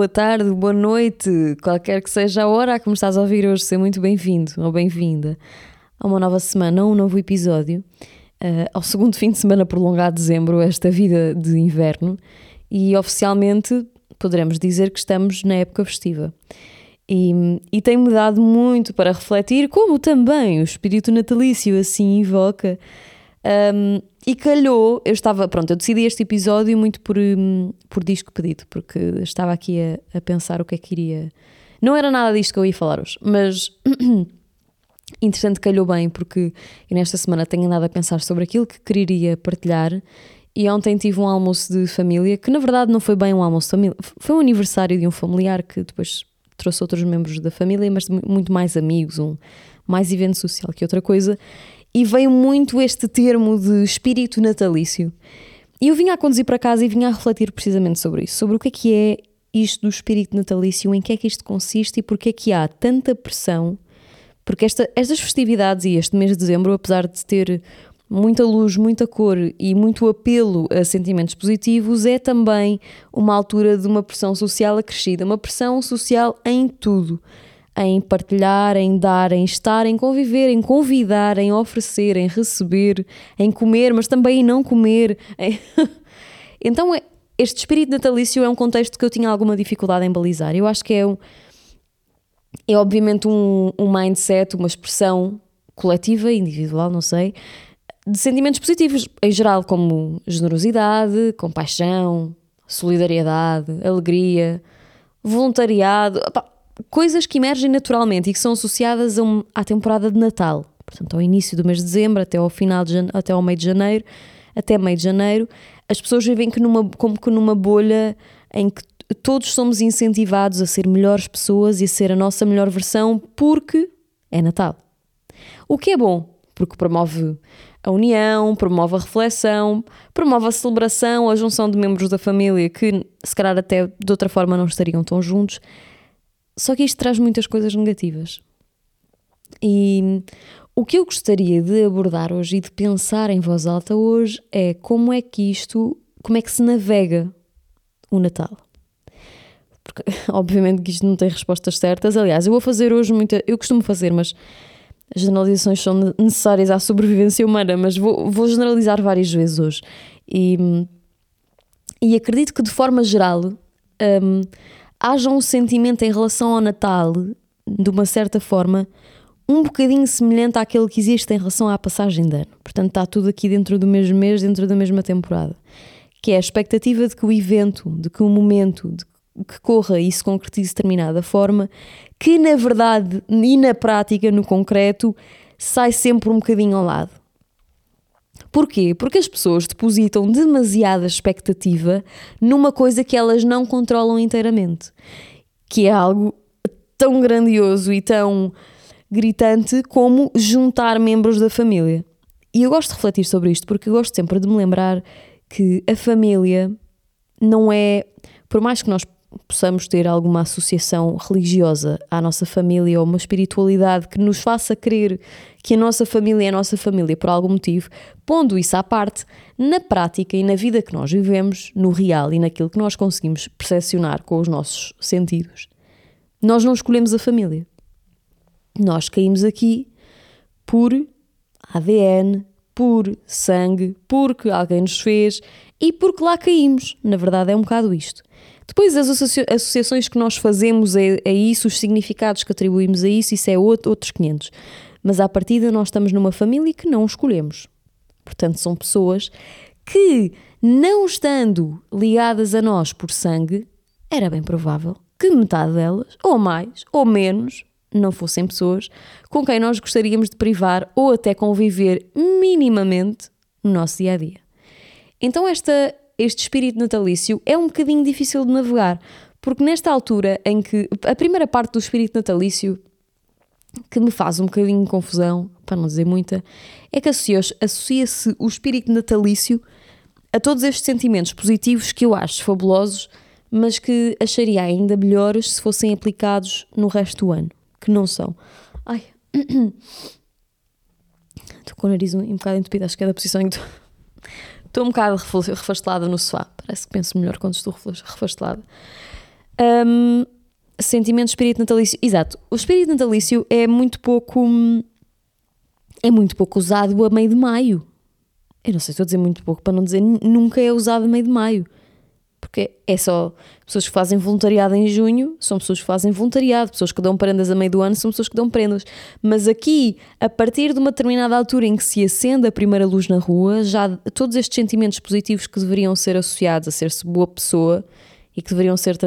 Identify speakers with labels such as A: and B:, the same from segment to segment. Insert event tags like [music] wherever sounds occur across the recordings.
A: Boa tarde, boa noite, qualquer que seja a hora a que me estás a ouvir hoje, seja muito bem-vindo ou bem-vinda a uma nova semana, a um novo episódio, uh, ao segundo [laughs] fim de semana prolongado de dezembro, esta vida de inverno, e oficialmente poderemos dizer que estamos na época festiva. E, e tem-me dado muito para refletir, como também o espírito natalício assim invoca. Um, e calhou, eu estava, pronto, eu decidi este episódio muito por, hum, por disco pedido, porque estava aqui a, a pensar o que é que iria. Não era nada disto que eu ia falar hoje, mas [clears throat] interessante calhou bem, porque nesta semana tenho andado a pensar sobre aquilo que queria partilhar. E ontem tive um almoço de família, que na verdade não foi bem um almoço de família, foi um aniversário de um familiar que depois trouxe outros membros da família, mas muito mais amigos, um mais evento social que outra coisa e veio muito este termo de espírito natalício. E eu vinha a conduzir para casa e vinha a refletir precisamente sobre isso, sobre o que é que é isto do espírito natalício, em que é que isto consiste e porque é que há tanta pressão. Porque esta, estas festividades e este mês de dezembro, apesar de ter muita luz, muita cor e muito apelo a sentimentos positivos, é também uma altura de uma pressão social acrescida, uma pressão social em tudo em partilhar, em dar, em estar, em conviver, em convidar, em oferecer, em receber, em comer, mas também em não comer. [laughs] então, é, este espírito natalício é um contexto que eu tinha alguma dificuldade em balizar. Eu acho que é, um, é obviamente um, um mindset, uma expressão coletiva, individual, não sei, de sentimentos positivos em geral, como generosidade, compaixão, solidariedade, alegria, voluntariado coisas que emergem naturalmente e que são associadas a um, à temporada de Natal. Portanto, ao início do mês de dezembro até ao final de até ao meio de janeiro, até meio de janeiro, as pessoas vivem que numa, como que numa bolha em que todos somos incentivados a ser melhores pessoas e a ser a nossa melhor versão porque é Natal. O que é bom, porque promove a união, promove a reflexão, promove a celebração, a junção de membros da família que se calhar até de outra forma não estariam tão juntos só que isto traz muitas coisas negativas. E o que eu gostaria de abordar hoje e de pensar em voz alta hoje é como é que isto, como é que se navega o Natal. Porque, [laughs] obviamente que isto não tem respostas certas. Aliás, eu vou fazer hoje muita. Eu costumo fazer, mas as generalizações são necessárias à sobrevivência humana, mas vou, vou generalizar várias vezes hoje. E, e acredito que de forma geral. Um, haja um sentimento em relação ao Natal, de uma certa forma, um bocadinho semelhante àquele que existe em relação à passagem de ano. Portanto, está tudo aqui dentro do mesmo mês, dentro da mesma temporada. Que é a expectativa de que o evento, de que o momento, de que corra e se concretize de determinada forma, que na verdade e na prática, no concreto, sai sempre um bocadinho ao lado. Porquê? Porque as pessoas depositam demasiada expectativa numa coisa que elas não controlam inteiramente, que é algo tão grandioso e tão gritante como juntar membros da família. E eu gosto de refletir sobre isto porque eu gosto sempre de me lembrar que a família não é, por mais que nós possamos ter alguma associação religiosa à nossa família ou uma espiritualidade que nos faça crer que a nossa família é a nossa família por algum motivo, pondo isso à parte, na prática e na vida que nós vivemos, no real e naquilo que nós conseguimos percepcionar com os nossos sentidos, nós não escolhemos a família. Nós caímos aqui por ADN, por sangue, porque alguém nos fez e porque lá caímos. Na verdade, é um bocado isto. Depois, as associações que nós fazemos a, a, isso, os significados que atribuímos a isso, isso é outro, outros 500. Mas à partida, nós estamos numa família que não escolhemos. Portanto, são pessoas que, não estando ligadas a nós por sangue, era bem provável que metade delas, ou mais, ou menos, não fossem pessoas com quem nós gostaríamos de privar ou até conviver minimamente no nosso dia a dia. Então, esta este espírito natalício é um bocadinho difícil de navegar, porque nesta altura em que a primeira parte do espírito natalício que me faz um bocadinho de confusão, para não dizer muita, é que associa-se o espírito natalício a todos estes sentimentos positivos que eu acho fabulosos, mas que acharia ainda melhores se fossem aplicados no resto do ano, que não são. Ai, [coughs] estou com o nariz um, um bocado entupido, acho que é da posição em que estou. Estou um bocado refastelada no sofá. Parece que penso melhor quando estou refastelada. Um, sentimento espírito natalício. Exato. O espírito natalício é muito pouco. É muito pouco usado a meio de maio. Eu não sei, estou a dizer muito pouco para não dizer nunca é usado a meio de maio. Porque é só pessoas que fazem voluntariado em junho, são pessoas que fazem voluntariado, pessoas que dão prendas a meio do ano, são pessoas que dão prendas. Mas aqui, a partir de uma determinada altura em que se acende a primeira luz na rua, já todos estes sentimentos positivos que deveriam ser associados a ser-se boa pessoa e que deveriam ser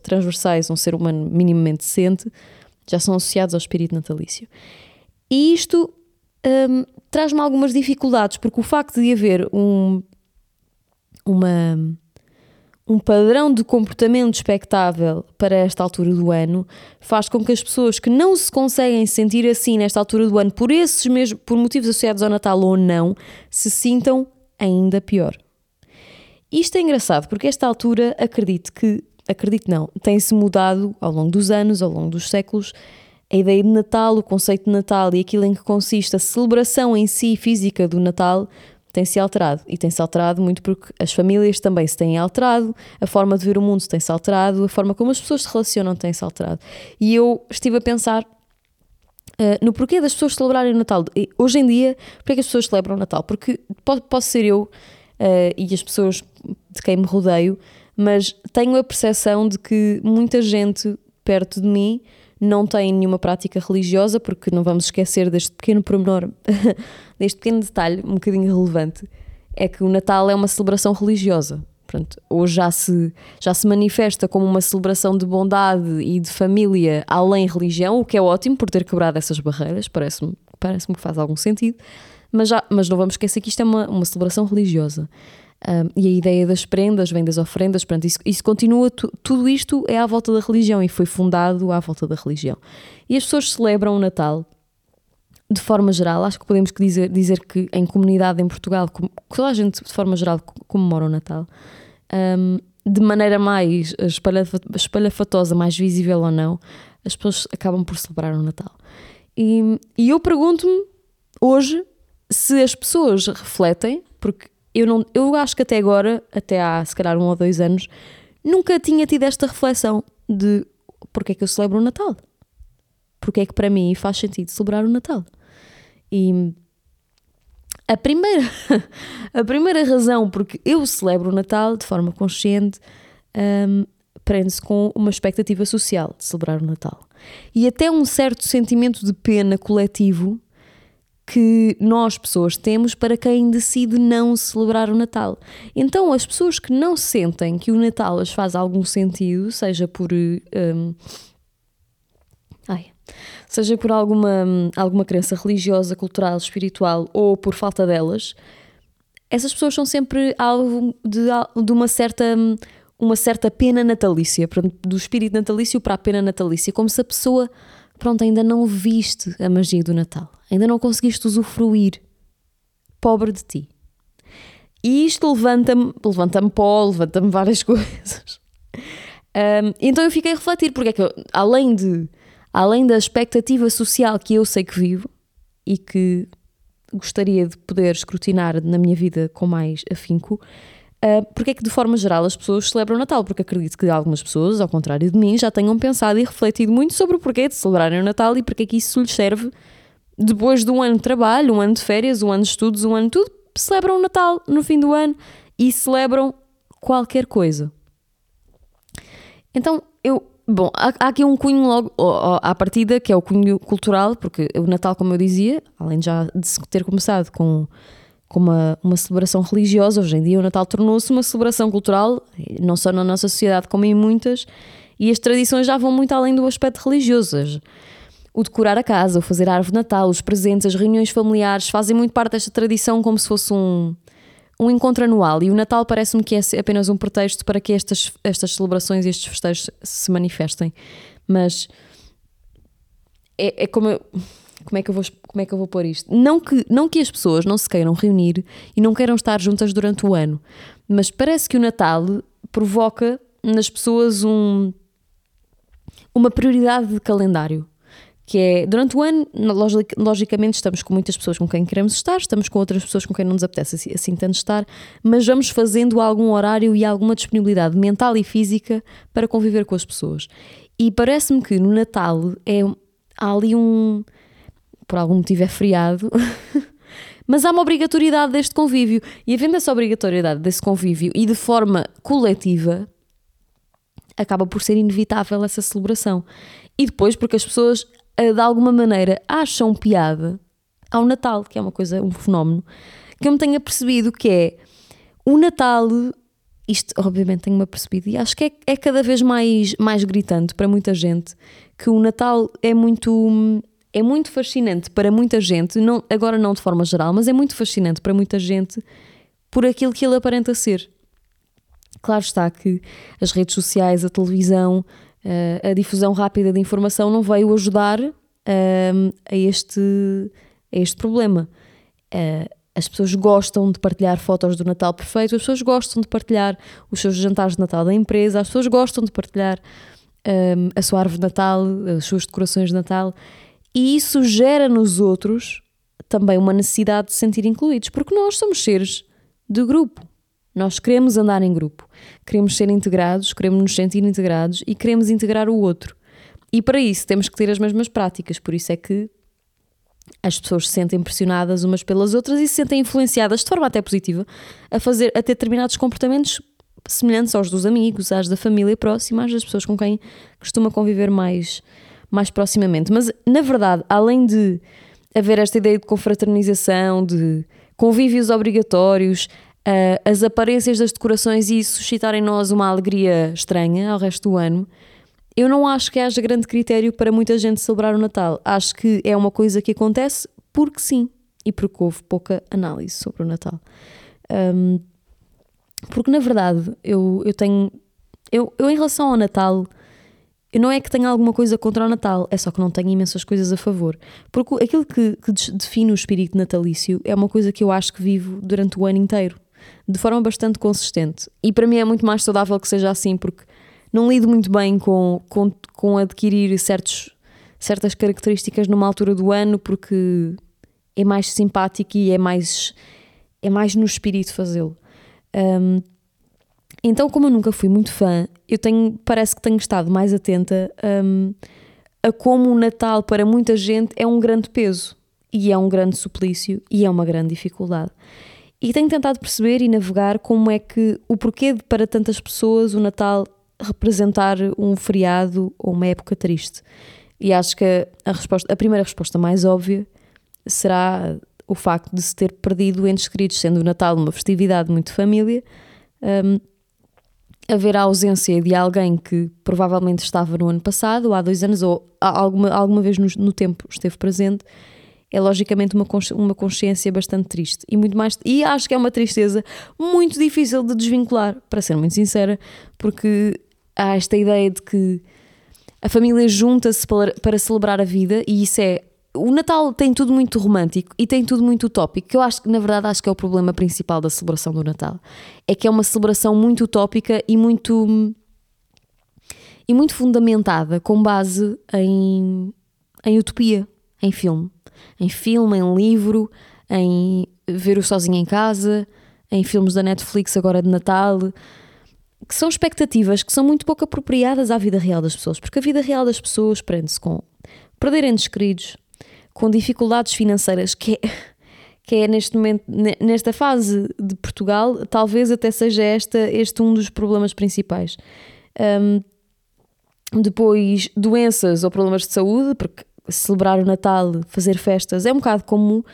A: transversais a um ser humano minimamente decente, já são associados ao espírito natalício. E isto hum, traz-me algumas dificuldades, porque o facto de haver um, uma um padrão de comportamento expectável para esta altura do ano faz com que as pessoas que não se conseguem sentir assim nesta altura do ano por esses mesmos por motivos associados ao Natal ou não se sintam ainda pior. Isto é engraçado porque esta altura acredito que acredito não tem-se mudado ao longo dos anos, ao longo dos séculos a ideia de Natal, o conceito de Natal e aquilo em que consiste a celebração em si física do Natal tem-se alterado. E tem-se alterado muito porque as famílias também se têm alterado, a forma de ver o mundo tem-se alterado, a forma como as pessoas se relacionam tem-se alterado. E eu estive a pensar uh, no porquê das pessoas celebrarem o Natal. E, hoje em dia, porquê que as pessoas celebram o Natal? Porque posso, posso ser eu uh, e as pessoas de quem me rodeio, mas tenho a percepção de que muita gente perto de mim não tem nenhuma prática religiosa, porque não vamos esquecer deste pequeno pormenor, [laughs] deste pequeno detalhe, um bocadinho relevante, é que o Natal é uma celebração religiosa. Pronto, hoje já se, já se manifesta como uma celebração de bondade e de família além religião, o que é ótimo por ter quebrado essas barreiras, parece-me parece que faz algum sentido, mas, já, mas não vamos esquecer que isto é uma, uma celebração religiosa. Um, e a ideia das prendas vem das ofrendas, portanto, isso, isso continua, tu, tudo isto é à volta da religião e foi fundado à volta da religião. E as pessoas celebram o Natal de forma geral, acho que podemos dizer, dizer que em comunidade em Portugal, toda a gente de forma geral comemora o Natal, um, de maneira mais espalhafatosa, mais visível ou não, as pessoas acabam por celebrar o Natal. E, e eu pergunto-me hoje se as pessoas refletem, porque eu, não, eu acho que até agora, até há se calhar um ou dois anos, nunca tinha tido esta reflexão de porque é que eu celebro o Natal. Porque é que para mim faz sentido celebrar o Natal. E a primeira, [laughs] a primeira razão porque eu celebro o Natal de forma consciente um, prende-se com uma expectativa social de celebrar o Natal. E até um certo sentimento de pena coletivo que nós, pessoas, temos para quem decide não celebrar o Natal. Então, as pessoas que não sentem que o Natal as faz algum sentido, seja por. Um, ai, seja por alguma, alguma crença religiosa, cultural, espiritual ou por falta delas, essas pessoas são sempre alvo de, de uma certa uma certa pena natalícia, do espírito natalício para a pena natalícia, como se a pessoa pronto, ainda não viste a magia do Natal, ainda não conseguiste usufruir. Pobre de ti. E isto levanta-me, levanta-me pó, levanta-me várias [laughs] coisas. Um, então eu fiquei a refletir, porque é que eu, além de além da expectativa social que eu sei que vivo e que gostaria de poder escrutinar na minha vida com mais afinco, uh, porque é que de forma geral as pessoas celebram o Natal? Porque acredito que algumas pessoas, ao contrário de mim, já tenham pensado e refletido muito sobre o porquê de celebrarem o Natal e porque é que isso lhes serve depois de um ano de trabalho, um ano de férias, um ano de estudos, um ano de tudo, celebram o Natal no fim do ano e celebram qualquer coisa. Então, eu, bom, há, há aqui um cunho logo à partida, que é o cunho cultural, porque o Natal, como eu dizia, além de já de ter começado com como uma, uma celebração religiosa. Hoje em dia o Natal tornou-se uma celebração cultural, não só na nossa sociedade como em muitas, e as tradições já vão muito além do aspecto religioso. O decorar a casa, o fazer a árvore de Natal, os presentes, as reuniões familiares fazem muito parte desta tradição como se fosse um, um encontro anual. E o Natal parece-me que é apenas um pretexto para que estas, estas celebrações e estes festejos se manifestem. Mas é, é como eu como é que eu vou, como é que eu vou pôr isto? Não que, não que as pessoas não se queiram reunir e não queiram estar juntas durante o ano, mas parece que o Natal provoca nas pessoas um, uma prioridade de calendário. que é durante o ano, logicamente, estamos com muitas pessoas com quem queremos estar, estamos com outras pessoas com quem não nos apetece assim, assim tanto estar, mas vamos fazendo algum horário e alguma disponibilidade mental e física para conviver com as pessoas. E parece-me que no Natal é, há ali um. Por algum motivo é feriado. [laughs] mas há uma obrigatoriedade deste convívio. E havendo essa obrigatoriedade desse convívio e de forma coletiva, acaba por ser inevitável essa celebração. E depois, porque as pessoas de alguma maneira acham piada ao Natal, que é uma coisa, um fenómeno, que eu me tenha percebido que é o Natal, isto obviamente tenho-me percebido, e acho que é, é cada vez mais, mais gritante para muita gente, que o Natal é muito é muito fascinante para muita gente, não, agora não de forma geral, mas é muito fascinante para muita gente por aquilo que ele aparenta ser. Claro está que as redes sociais, a televisão, uh, a difusão rápida de informação não veio ajudar uh, a, este, a este problema. Uh, as pessoas gostam de partilhar fotos do Natal perfeito, as pessoas gostam de partilhar os seus jantares de Natal da empresa, as pessoas gostam de partilhar um, a sua árvore de Natal, as suas decorações de Natal, e isso gera nos outros também uma necessidade de se sentir incluídos, porque nós somos seres de grupo. Nós queremos andar em grupo, queremos ser integrados, queremos nos sentir integrados e queremos integrar o outro. E para isso temos que ter as mesmas práticas, por isso é que as pessoas se sentem pressionadas umas pelas outras e se sentem influenciadas de forma até positiva a fazer a ter determinados comportamentos semelhantes aos dos amigos, às da família próxima, às das pessoas com quem costuma conviver mais, mais proximamente. Mas na verdade, além de haver esta ideia de confraternização, de convívios obrigatórios, uh, as aparências das decorações e suscitar em nós uma alegria estranha ao resto do ano, eu não acho que haja grande critério para muita gente celebrar o Natal. Acho que é uma coisa que acontece porque sim e porque houve pouca análise sobre o Natal. Um, porque na verdade eu, eu tenho. Eu, eu, em relação ao Natal, não é que tenha alguma coisa contra o Natal, é só que não tenho imensas coisas a favor. Porque aquilo que, que define o espírito natalício é uma coisa que eu acho que vivo durante o ano inteiro de forma bastante consistente. E para mim é muito mais saudável que seja assim, porque não lido muito bem com, com, com adquirir certos, certas características numa altura do ano, porque é mais simpático e é mais, é mais no espírito fazê-lo. Um, então, como eu nunca fui muito fã, eu tenho, parece que tenho estado mais atenta um, a como o Natal para muita gente é um grande peso e é um grande suplício e é uma grande dificuldade. E tenho tentado perceber e navegar como é que o porquê de, para tantas pessoas o Natal representar um feriado ou uma época triste. E acho que a, resposta, a primeira resposta mais óbvia será o facto de se ter perdido entes queridos, sendo o Natal uma festividade muito família, um, haver a ausência de alguém que provavelmente estava no ano passado, ou há dois anos, ou alguma, alguma vez no, no tempo esteve presente, é logicamente uma, consci uma consciência bastante triste. E muito mais e acho que é uma tristeza muito difícil de desvincular, para ser muito sincera, porque há esta ideia de que a família junta-se para, para celebrar a vida e isso é o Natal tem tudo muito romântico e tem tudo muito utópico, que eu acho que na verdade acho que é o problema principal da celebração do Natal. É que é uma celebração muito utópica e muito e muito fundamentada com base em, em utopia, em filme em filme, em livro, em ver o sozinho em casa, em filmes da Netflix agora de Natal, que são expectativas que são muito pouco apropriadas à vida real das pessoas, porque a vida real das pessoas prende-se com perder entes queridos, com dificuldades financeiras, que é, que é neste momento, nesta fase de Portugal, talvez até seja esta, este um dos problemas principais. Um, depois, doenças ou problemas de saúde, porque celebrar o Natal, fazer festas, é um bocado como uh,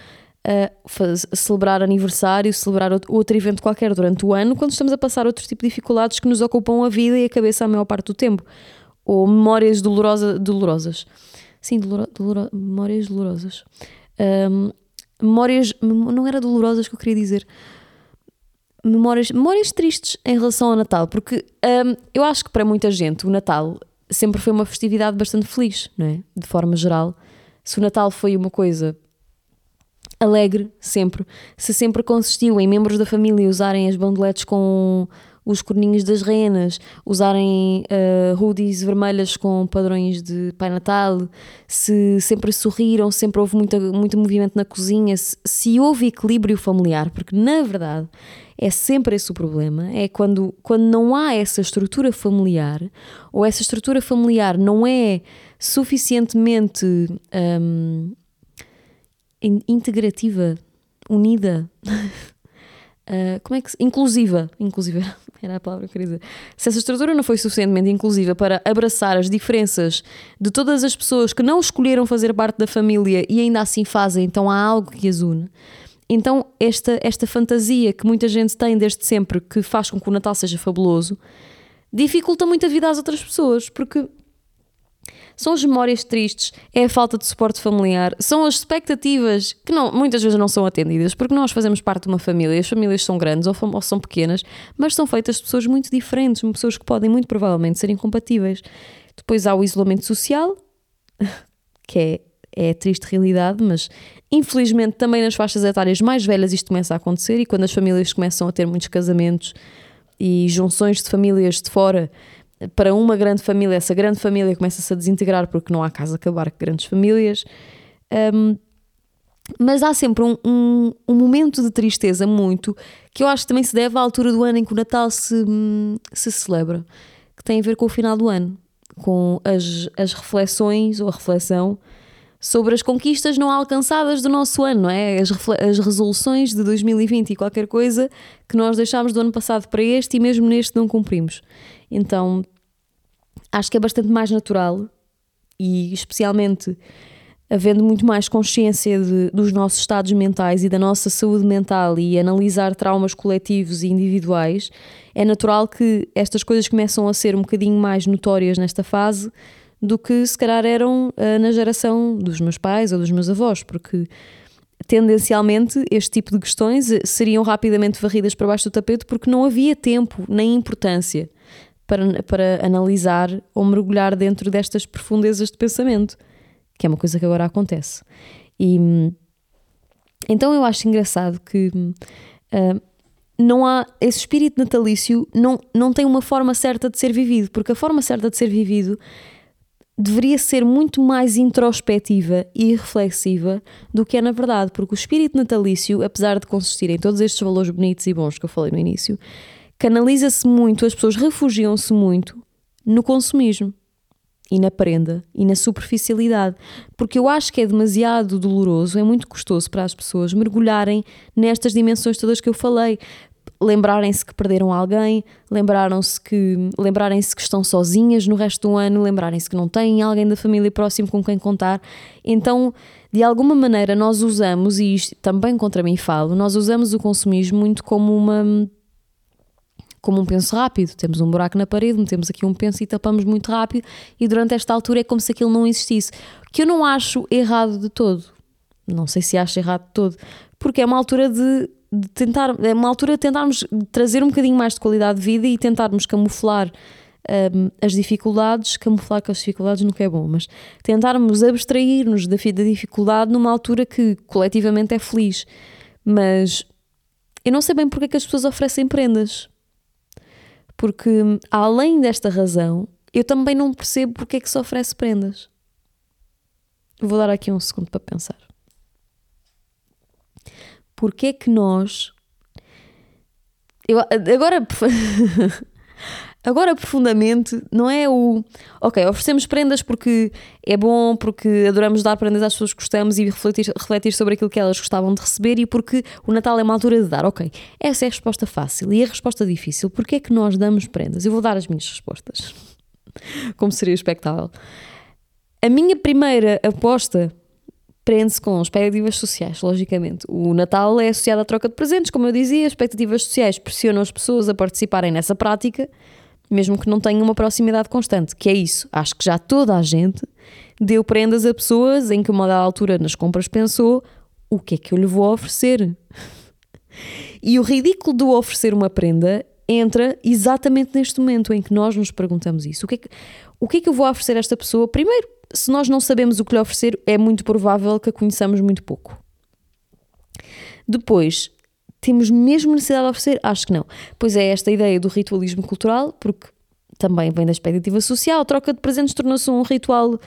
A: faz, celebrar aniversário, celebrar outro evento qualquer durante o ano, quando estamos a passar outro tipo de dificuldades que nos ocupam a vida e a cabeça a maior parte do tempo. Ou memórias dolorosa, dolorosas. Sim, memórias dolorosas. Um, memórias. Não era dolorosas que eu queria dizer. Memórias, memórias tristes em relação ao Natal, porque um, eu acho que para muita gente o Natal sempre foi uma festividade bastante feliz, não é? De forma geral. Se o Natal foi uma coisa alegre, sempre, se sempre consistiu em membros da família usarem as bandeletes com os corninhos das renas, usarem uh, hoodies vermelhas com padrões de Pai Natal, se sempre sorriram, sempre houve muita, muito movimento na cozinha, se, se houve equilíbrio familiar, porque na verdade é sempre esse o problema, é quando, quando não há essa estrutura familiar, ou essa estrutura familiar não é suficientemente um, integrativa, unida. [laughs] Uh, como é que inclusiva, inclusiva [laughs] era a palavra que eu queria dizer. Se essa estrutura não foi suficientemente inclusiva para abraçar as diferenças de todas as pessoas que não escolheram fazer parte da família e ainda assim fazem, então há algo que as une. Então, esta, esta fantasia que muita gente tem desde sempre, que faz com que o Natal seja fabuloso, dificulta muito a vida às outras pessoas, porque são as memórias tristes, é a falta de suporte familiar, são as expectativas que não, muitas vezes não são atendidas, porque nós fazemos parte de uma família, as famílias são grandes ou, ou são pequenas, mas são feitas de pessoas muito diferentes, pessoas que podem muito provavelmente ser incompatíveis. Depois há o isolamento social, [laughs] que é, é triste realidade, mas infelizmente também nas faixas etárias mais velhas isto começa a acontecer e quando as famílias começam a ter muitos casamentos e junções de famílias de fora para uma grande família, essa grande família começa-se a desintegrar porque não há casa a acabar com grandes famílias. Um, mas há sempre um, um, um, momento de tristeza muito que eu acho que também se deve à altura do ano em que o Natal se, se celebra, que tem a ver com o final do ano, com as, as reflexões ou a reflexão sobre as conquistas não alcançadas do nosso ano, não é? As, as resoluções de 2020 e qualquer coisa que nós deixámos do ano passado para este e mesmo neste não cumprimos. Então acho que é bastante mais natural e especialmente havendo muito mais consciência de, dos nossos estados mentais e da nossa saúde mental e analisar traumas coletivos e individuais, é natural que estas coisas começam a ser um bocadinho mais notórias nesta fase do que se calhar eram uh, na geração dos meus pais ou dos meus avós, porque tendencialmente este tipo de questões eh, seriam rapidamente varridas para baixo do tapete porque não havia tempo nem importância para, para analisar ou mergulhar dentro destas profundezas de pensamento, que é uma coisa que agora acontece. E então eu acho engraçado que uh, não há esse espírito natalício não, não tem uma forma certa de ser vivido, porque a forma certa de ser vivido deveria ser muito mais introspectiva e reflexiva do que é na verdade, porque o espírito natalício, apesar de consistir em todos estes valores bonitos e bons que eu falei no início, canaliza-se muito, as pessoas refugiam-se muito no consumismo e na prenda e na superficialidade, porque eu acho que é demasiado doloroso, é muito custoso para as pessoas mergulharem nestas dimensões todas que eu falei, lembrarem-se que perderam alguém, lembraram-se que lembrarem-se que estão sozinhas no resto do ano, lembrarem-se que não têm alguém da família próximo com quem contar. Então, de alguma maneira nós usamos e isto também contra mim falo, nós usamos o consumismo muito como uma como um penso rápido. Temos um buraco na parede, metemos aqui um penso e tapamos muito rápido, e durante esta altura é como se aquilo não existisse. Que eu não acho errado de todo. Não sei se acho errado de todo, porque é uma altura de, de tentar, é uma altura de tentarmos trazer um bocadinho mais de qualidade de vida e tentarmos camuflar um, as dificuldades, camuflar com as dificuldades nunca é bom, mas tentarmos abstrair-nos da, da dificuldade numa altura que coletivamente é feliz. Mas eu não sei bem porque é que as pessoas oferecem prendas. Porque, além desta razão, eu também não percebo porque é que se oferece prendas. Vou dar aqui um segundo para pensar. Porque é que nós. Eu, agora. [laughs] [laughs] Agora, profundamente, não é o. Ok, oferecemos prendas porque é bom, porque adoramos dar prendas às pessoas que gostamos e refletir, refletir sobre aquilo que elas gostavam de receber e porque o Natal é uma altura de dar. Ok, essa é a resposta fácil. E a resposta difícil, porque é que nós damos prendas? Eu vou dar as minhas respostas. [laughs] Como seria expectável. A minha primeira aposta prende-se com expectativas sociais, logicamente. O Natal é associado à troca de presentes, como eu dizia, expectativas sociais pressionam as pessoas a participarem nessa prática mesmo que não tenha uma proximidade constante, que é isso. Acho que já toda a gente deu prendas a pessoas em que uma dada altura nas compras pensou o que é que eu lhe vou oferecer? E o ridículo do oferecer uma prenda entra exatamente neste momento em que nós nos perguntamos isso. O que é que, o que, é que eu vou oferecer a esta pessoa? Primeiro, se nós não sabemos o que lhe oferecer, é muito provável que a conheçamos muito pouco. Depois, temos mesmo necessidade de oferecer? Acho que não. Pois é esta ideia do ritualismo cultural, porque também vem da expectativa social, a troca de presentes tornou-se um ritual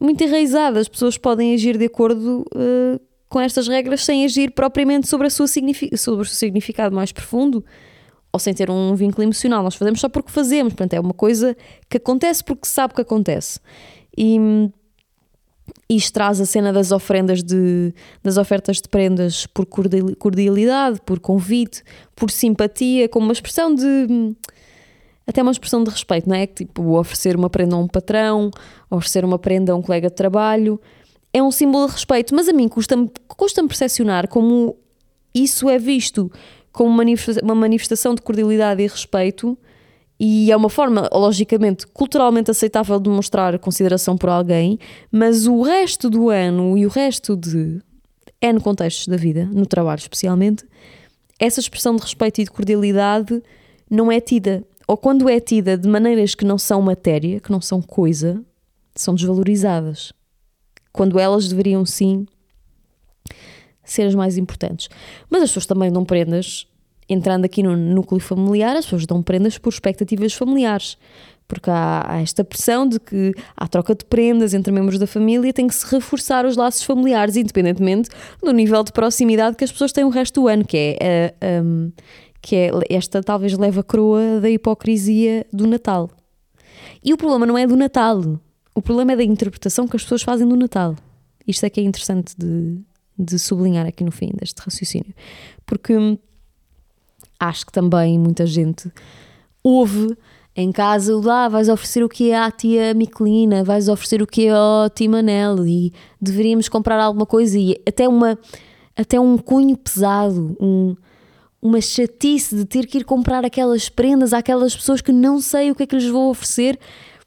A: muito enraizado. As pessoas podem agir de acordo uh, com estas regras sem agir propriamente sobre, a sua sobre o seu significado mais profundo ou sem ter um vínculo emocional. Nós fazemos só porque fazemos, portanto, é uma coisa que acontece porque sabe que acontece. E isto traz a cena das ofrendas de, das ofertas de prendas por cordialidade, por convite, por simpatia, como uma expressão de até uma expressão de respeito, não é? Tipo, oferecer uma prenda a um patrão, oferecer uma prenda a um colega de trabalho, é um símbolo de respeito, mas a mim custa-me custa percepcionar como isso é visto como uma manifestação de cordialidade e respeito e é uma forma, logicamente, culturalmente aceitável de mostrar consideração por alguém, mas o resto do ano e o resto de N contextos da vida, no trabalho especialmente, essa expressão de respeito e de cordialidade não é tida. Ou quando é tida de maneiras que não são matéria, que não são coisa, são desvalorizadas. Quando elas deveriam sim ser as mais importantes. Mas as pessoas também dão prendas, entrando aqui no núcleo familiar, as pessoas dão prendas por expectativas familiares. Porque há, há, esta pressão de que há troca de prendas entre membros da família, tem que se reforçar os laços familiares, independentemente do nível de proximidade que as pessoas têm o resto do ano, que é, uh, um, que é esta talvez leva a coroa da hipocrisia do Natal. E o problema não é do Natal, o problema é da interpretação que as pessoas fazem do Natal. Isto é que é interessante de, de sublinhar aqui no fim deste raciocínio. Porque acho que também muita gente ouve em casa, lá vais oferecer o que é à tia Miquelina, vais oferecer o que é ao Timanel e deveríamos comprar alguma coisa. E até uma até um cunho pesado, um, uma chatice de ter que ir comprar aquelas prendas àquelas pessoas que não sei o que é que lhes vou oferecer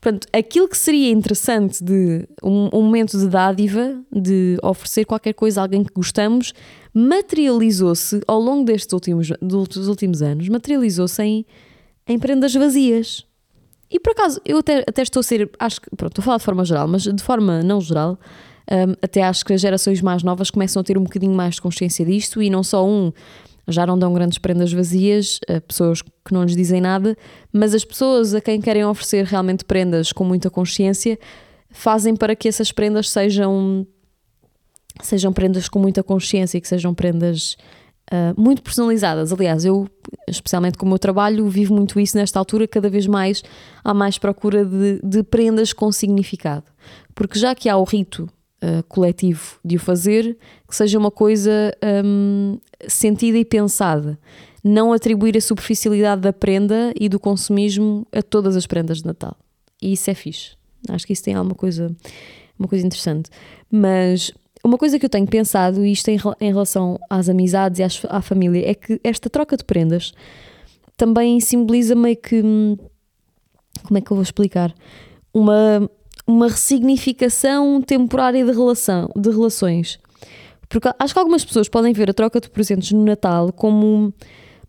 A: Portanto, aquilo que seria interessante de um, um, momento de dádiva, de oferecer qualquer coisa a alguém que gostamos, materializou-se ao longo destes últimos, dos últimos anos, materializou-se em, em prendas vazias. E por acaso, eu até, até estou a ser, acho que, pronto, estou a falar de forma geral, mas de forma não geral, um, até acho que as gerações mais novas começam a ter um bocadinho mais de consciência disto e não só um já não dão grandes prendas vazias a pessoas que não lhes dizem nada, mas as pessoas a quem querem oferecer realmente prendas com muita consciência fazem para que essas prendas sejam sejam prendas com muita consciência e que sejam prendas uh, muito personalizadas. Aliás, eu, especialmente com o meu trabalho, vivo muito isso nesta altura, cada vez mais há mais procura de, de prendas com significado. Porque já que há o rito uh, coletivo de o fazer, que seja uma coisa um, sentida e pensada. Não atribuir a superficialidade da prenda e do consumismo a todas as prendas de Natal. E isso é fixe. Acho que isso tem alguma coisa, uma coisa interessante. Mas uma coisa que eu tenho pensado, e isto em, em relação às amizades e às, à família, é que esta troca de prendas também simboliza meio que. Hum, como é que eu vou explicar? Uma, uma ressignificação temporária de, relação, de relações. Porque acho que algumas pessoas podem ver a troca de presentes no Natal como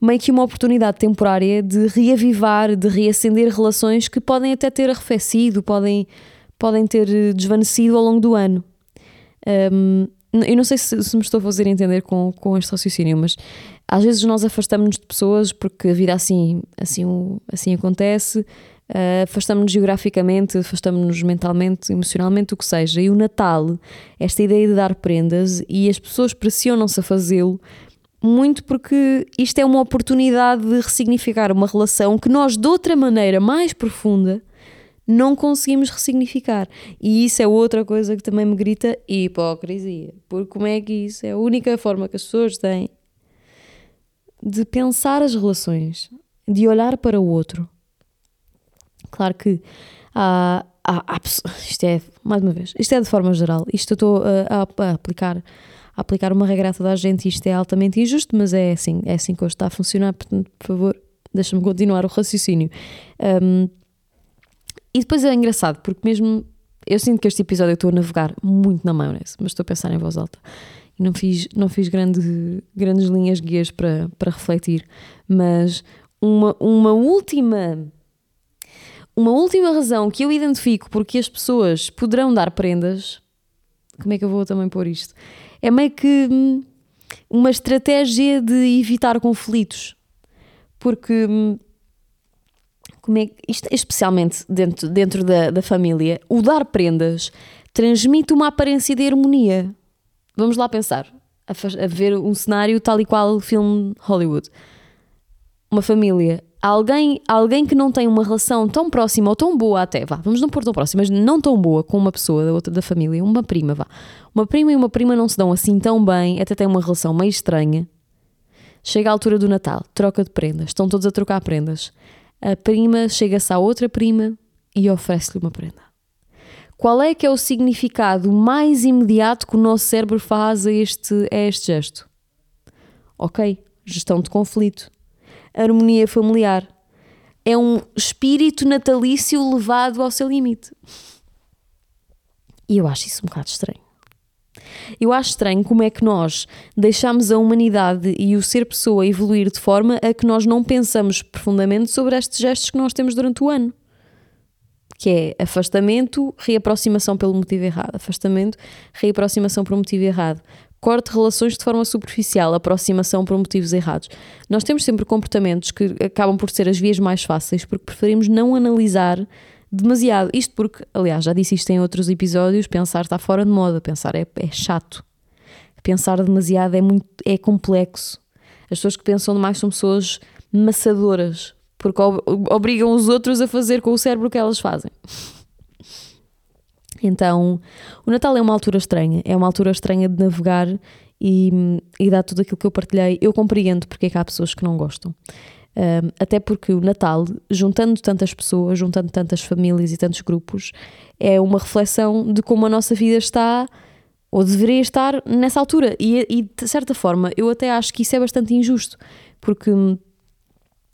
A: meio que uma oportunidade temporária de reavivar, de reacender relações que podem até ter arrefecido, podem, podem ter desvanecido ao longo do ano. Um, eu não sei se, se, me estou a fazer entender com, com este raciocínio, mas às vezes nós afastamos-nos de pessoas porque a vida assim, assim, assim acontece uh, afastamos-nos geograficamente, afastamos-nos mentalmente, emocionalmente, o que seja. E o Natal, esta ideia de dar prendas, e as pessoas pressionam-se a fazê-lo muito porque isto é uma oportunidade de ressignificar uma relação que nós, de outra maneira mais profunda, não conseguimos ressignificar. E isso é outra coisa que também me grita hipocrisia. Porque como é que isso é a única forma que as pessoas têm de pensar as relações, de olhar para o outro, Claro que há, há, há, isto é, mais uma vez, isto é de forma geral, isto eu estou a, a, a aplicar a aplicar uma regra a toda a gente isto é altamente injusto, mas é assim, é assim que hoje está a funcionar, portanto, por favor, deixa-me continuar o raciocínio. Um, e depois é engraçado, porque mesmo eu sinto que este episódio eu estou a navegar muito na maionese, mas estou a pensar em voz alta. E não fiz, não fiz grande, grandes linhas guias para, para refletir, mas uma, uma última uma última razão que eu identifico porque as pessoas poderão dar prendas, como é que eu vou também pôr isto? É meio que hum, uma estratégia de evitar conflitos. Porque hum, como é, isto, especialmente dentro, dentro da, da família, o dar prendas transmite uma aparência de harmonia. Vamos lá pensar, a, a ver um cenário tal e qual o filme Hollywood. Uma família, alguém, alguém que não tem uma relação tão próxima ou tão boa até, vá, vamos não pôr tão próxima, mas não tão boa com uma pessoa da outra da família, uma prima, vá. Uma prima e uma prima não se dão assim tão bem, até têm uma relação meio estranha. Chega a altura do Natal, troca de prendas, estão todos a trocar prendas a prima chega-se à outra prima e oferece-lhe uma prenda. Qual é que é o significado mais imediato que o nosso cérebro faz a este, a este gesto? Ok, gestão de conflito, harmonia familiar. É um espírito natalício levado ao seu limite. E eu acho isso um bocado estranho. Eu acho estranho como é que nós deixamos a humanidade e o ser pessoa evoluir de forma a que nós não pensamos profundamente sobre estes gestos que nós temos durante o ano. Que é afastamento, reaproximação pelo motivo errado. Afastamento, reaproximação por um motivo errado. Corte relações de forma superficial, aproximação por motivos errados. Nós temos sempre comportamentos que acabam por ser as vias mais fáceis porque preferimos não analisar demasiado. Isto porque, aliás, já disse isto em outros episódios: pensar está fora de moda, pensar é, é chato. Pensar demasiado é, muito, é complexo. As pessoas que pensam demais são pessoas maçadoras, porque obrigam os outros a fazer com o cérebro o que elas fazem. Então, o Natal é uma altura estranha, é uma altura estranha de navegar e, e dar tudo aquilo que eu partilhei. Eu compreendo porque é que há pessoas que não gostam. Um, até porque o Natal, juntando tantas pessoas, juntando tantas famílias e tantos grupos, é uma reflexão de como a nossa vida está ou deveria estar nessa altura. E, e de certa forma, eu até acho que isso é bastante injusto, porque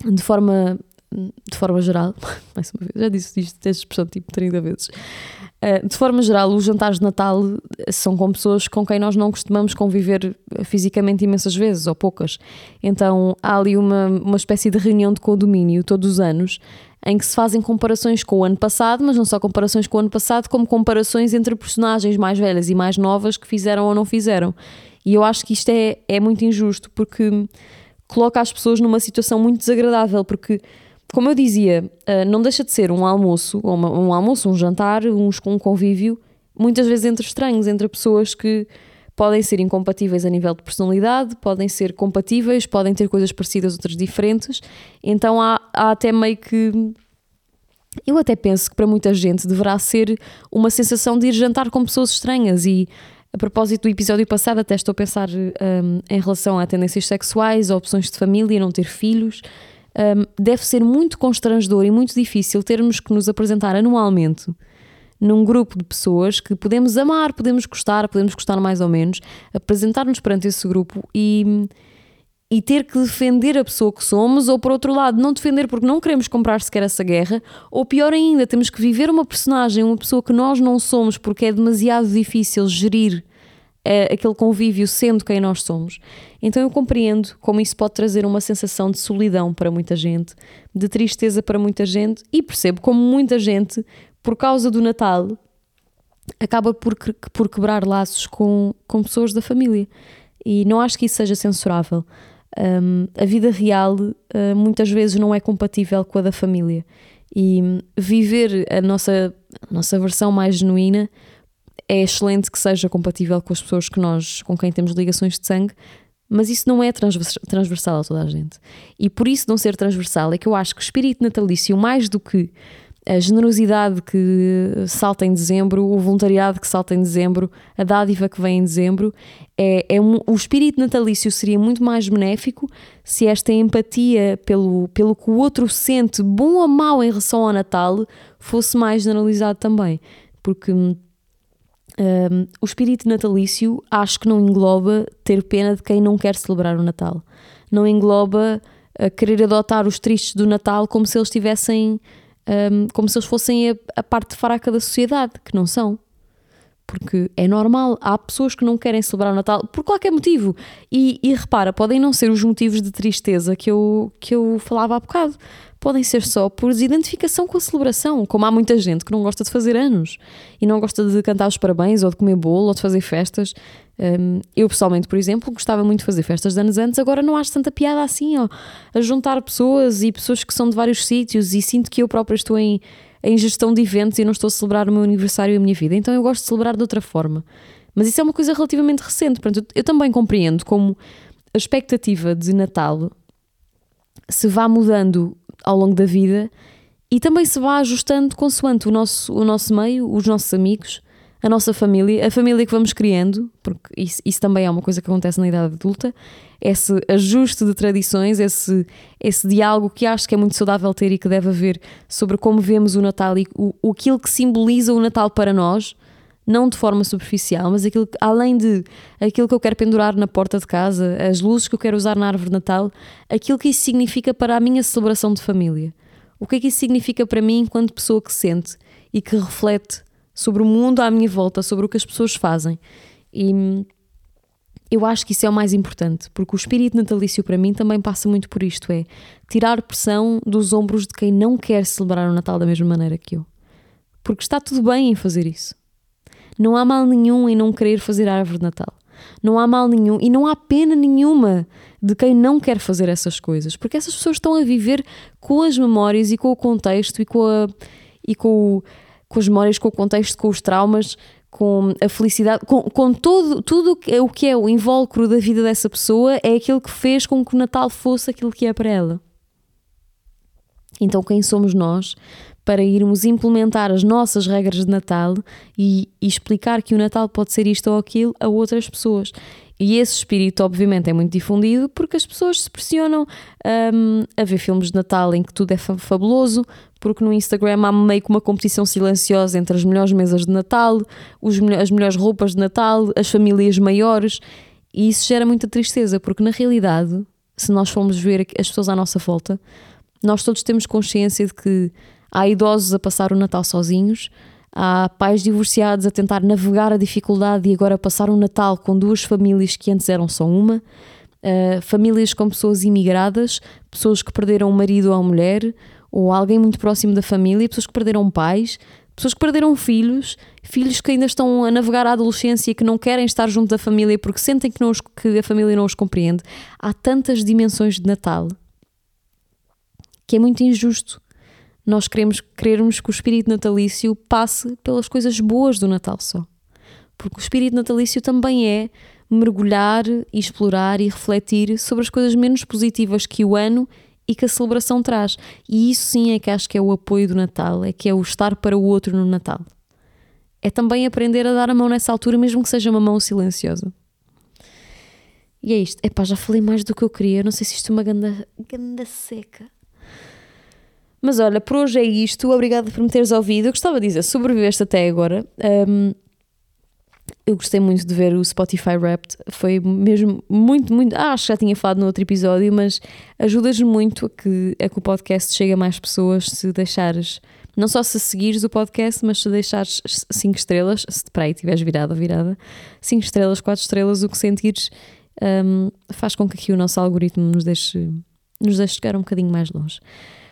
A: de forma, de forma geral, [laughs] mais uma vez, já disse isto, esta expressão tipo 30 vezes. Eh, de forma geral, os jantares de Natal são com pessoas com quem nós não costumamos conviver fisicamente imensas vezes, ou poucas. Então há ali uma, uma espécie de reunião de condomínio todos os anos em que se fazem comparações com o ano passado, mas não só comparações com o ano passado, como comparações entre personagens mais velhas e mais novas que fizeram ou não fizeram. E eu acho que isto é, é muito injusto porque coloca as pessoas numa situação muito desagradável, porque como eu dizia, uh, não deixa de ser um almoço, ou uma, um almoço, um jantar, um, um convívio, muitas vezes entre estranhos, entre pessoas que podem ser incompatíveis a nível de personalidade, podem ser compatíveis, podem ter coisas parecidas, outras diferentes. Então há, há até meio que. Eu até penso que para muita gente deverá ser uma sensação de ir jantar com pessoas estranhas e. A propósito do episódio passado, até estou a pensar um, em relação a tendências sexuais, a opções de família, não ter filhos um, deve ser muito constrangedor e muito difícil termos que nos apresentar anualmente num grupo de pessoas que podemos amar, podemos gostar, podemos gostar mais ou menos, apresentar-nos perante esse grupo e, e ter que defender a pessoa que somos, ou por outro lado, não defender porque não queremos comprar sequer essa guerra, ou pior ainda, temos que viver uma personagem, uma pessoa que nós não somos porque é demasiado difícil gerir uh, aquele convívio sendo quem nós somos. Então eu compreendo como isso pode trazer uma sensação de solidão para muita gente, de tristeza para muita gente e percebo como muita gente, por causa do Natal, acaba por, por quebrar laços com, com pessoas da família. E não acho que isso seja censurável. Um, a vida real uh, muitas vezes não é compatível com a da família. E viver a nossa, a nossa versão mais genuína é excelente que seja compatível com as pessoas que nós, com quem temos ligações de sangue, mas isso não é transversal a toda a gente. E por isso não ser transversal é que eu acho que o espírito natalício, mais do que a generosidade que salta em dezembro, o voluntariado que salta em dezembro, a dádiva que vem em dezembro, é, é um, o espírito natalício seria muito mais benéfico se esta empatia pelo, pelo que o outro sente, bom ou mau em relação ao Natal, fosse mais generalizado também. Porque um, o espírito natalício acho que não engloba ter pena de quem não quer celebrar o Natal. Não engloba uh, querer adotar os tristes do Natal como se eles tivessem, um, como se eles fossem a, a, parte fraca da sociedade, que não são. Porque é normal, há pessoas que não querem celebrar o Natal por qualquer motivo. E, e, repara, podem não ser os motivos de tristeza que eu, que eu falava há bocado, podem ser só por desidentificação com a celebração, como há muita gente que não gosta de fazer anos e não gosta de cantar os parabéns ou de comer bolo ou de fazer festas. Um, eu pessoalmente, por exemplo, gostava muito de fazer festas de anos antes, agora não acho tanta piada assim, ó, a juntar pessoas e pessoas que são de vários sítios e sinto que eu própria estou em em gestão de eventos e não estou a celebrar o meu aniversário e a minha vida. Então eu gosto de celebrar de outra forma. Mas isso é uma coisa relativamente recente. Portanto, eu também compreendo como a expectativa de Natal se vá mudando ao longo da vida e também se vá ajustando consoante o nosso, o nosso meio, os nossos amigos, a nossa família, a família que vamos criando, porque isso, isso também é uma coisa que acontece na idade adulta, esse ajuste de tradições, esse, esse diálogo que acho que é muito saudável ter e que deve haver sobre como vemos o Natal e o, aquilo que simboliza o Natal para nós, não de forma superficial, mas aquilo, além de aquilo que eu quero pendurar na porta de casa, as luzes que eu quero usar na árvore de Natal, aquilo que isso significa para a minha celebração de família. O que é que isso significa para mim enquanto pessoa que sente e que reflete sobre o mundo à minha volta, sobre o que as pessoas fazem. E eu acho que isso é o mais importante, porque o espírito natalício para mim também passa muito por isto: é tirar pressão dos ombros de quem não quer celebrar o Natal da mesma maneira que eu. Porque está tudo bem em fazer isso. Não há mal nenhum em não querer fazer árvore de Natal. Não há mal nenhum e não há pena nenhuma de quem não quer fazer essas coisas, porque essas pessoas estão a viver com as memórias e com o contexto e com, a, e com, o, com as memórias, com o contexto, com os traumas com a felicidade, com, com todo, tudo o que é o invólucro da vida dessa pessoa é aquilo que fez com que o Natal fosse aquilo que é para ela. Então, quem somos nós para irmos implementar as nossas regras de Natal e, e explicar que o Natal pode ser isto ou aquilo a outras pessoas? E esse espírito, obviamente, é muito difundido porque as pessoas se pressionam um, a ver filmes de Natal em que tudo é fabuloso, porque no Instagram há meio que uma competição silenciosa entre as melhores mesas de Natal, os, as melhores roupas de Natal, as famílias maiores, e isso gera muita tristeza, porque na realidade, se nós formos ver as pessoas à nossa volta, nós todos temos consciência de que há idosos a passar o Natal sozinhos, Há pais divorciados a tentar navegar a dificuldade e agora passar um Natal com duas famílias que antes eram só uma. Uh, famílias com pessoas imigradas, pessoas que perderam o marido ou a mulher, ou alguém muito próximo da família, pessoas que perderam pais, pessoas que perderam filhos, filhos que ainda estão a navegar a adolescência e que não querem estar junto da família porque sentem que, não os, que a família não os compreende. Há tantas dimensões de Natal que é muito injusto nós queremos querermos que o espírito natalício passe pelas coisas boas do Natal só. Porque o espírito natalício também é mergulhar e explorar e refletir sobre as coisas menos positivas que o ano e que a celebração traz. E isso sim é que acho que é o apoio do Natal, é que é o estar para o outro no Natal. É também aprender a dar a mão nessa altura, mesmo que seja uma mão silenciosa. E é isto. Epá, já falei mais do que eu queria. Não sei se isto é uma ganda, ganda seca. Mas olha, por hoje é isto. Obrigada por me teres ouvido. Eu gostava de dizer, sobreviveste até agora. Um, eu gostei muito de ver o Spotify Wrapped. Foi mesmo muito, muito. Ah, acho que já tinha falado no outro episódio, mas ajudas muito a que, a que o podcast chegue a mais pessoas se deixares. Não só se seguires o podcast, mas se deixares 5 estrelas, se para aí estiveres virada virada, 5 estrelas, 4 estrelas, o que sentires, um, faz com que aqui o nosso algoritmo nos deixe, nos deixe chegar um bocadinho mais longe.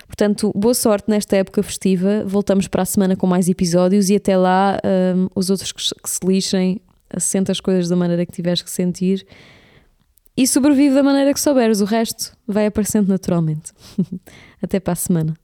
A: Portanto, boa sorte nesta época festiva. Voltamos para a semana com mais episódios e até lá, um, os outros que, que se lixem, assenta as coisas da maneira que tiveres que sentir e sobrevive da maneira que souberes. O resto vai aparecendo naturalmente. [laughs] até para a semana.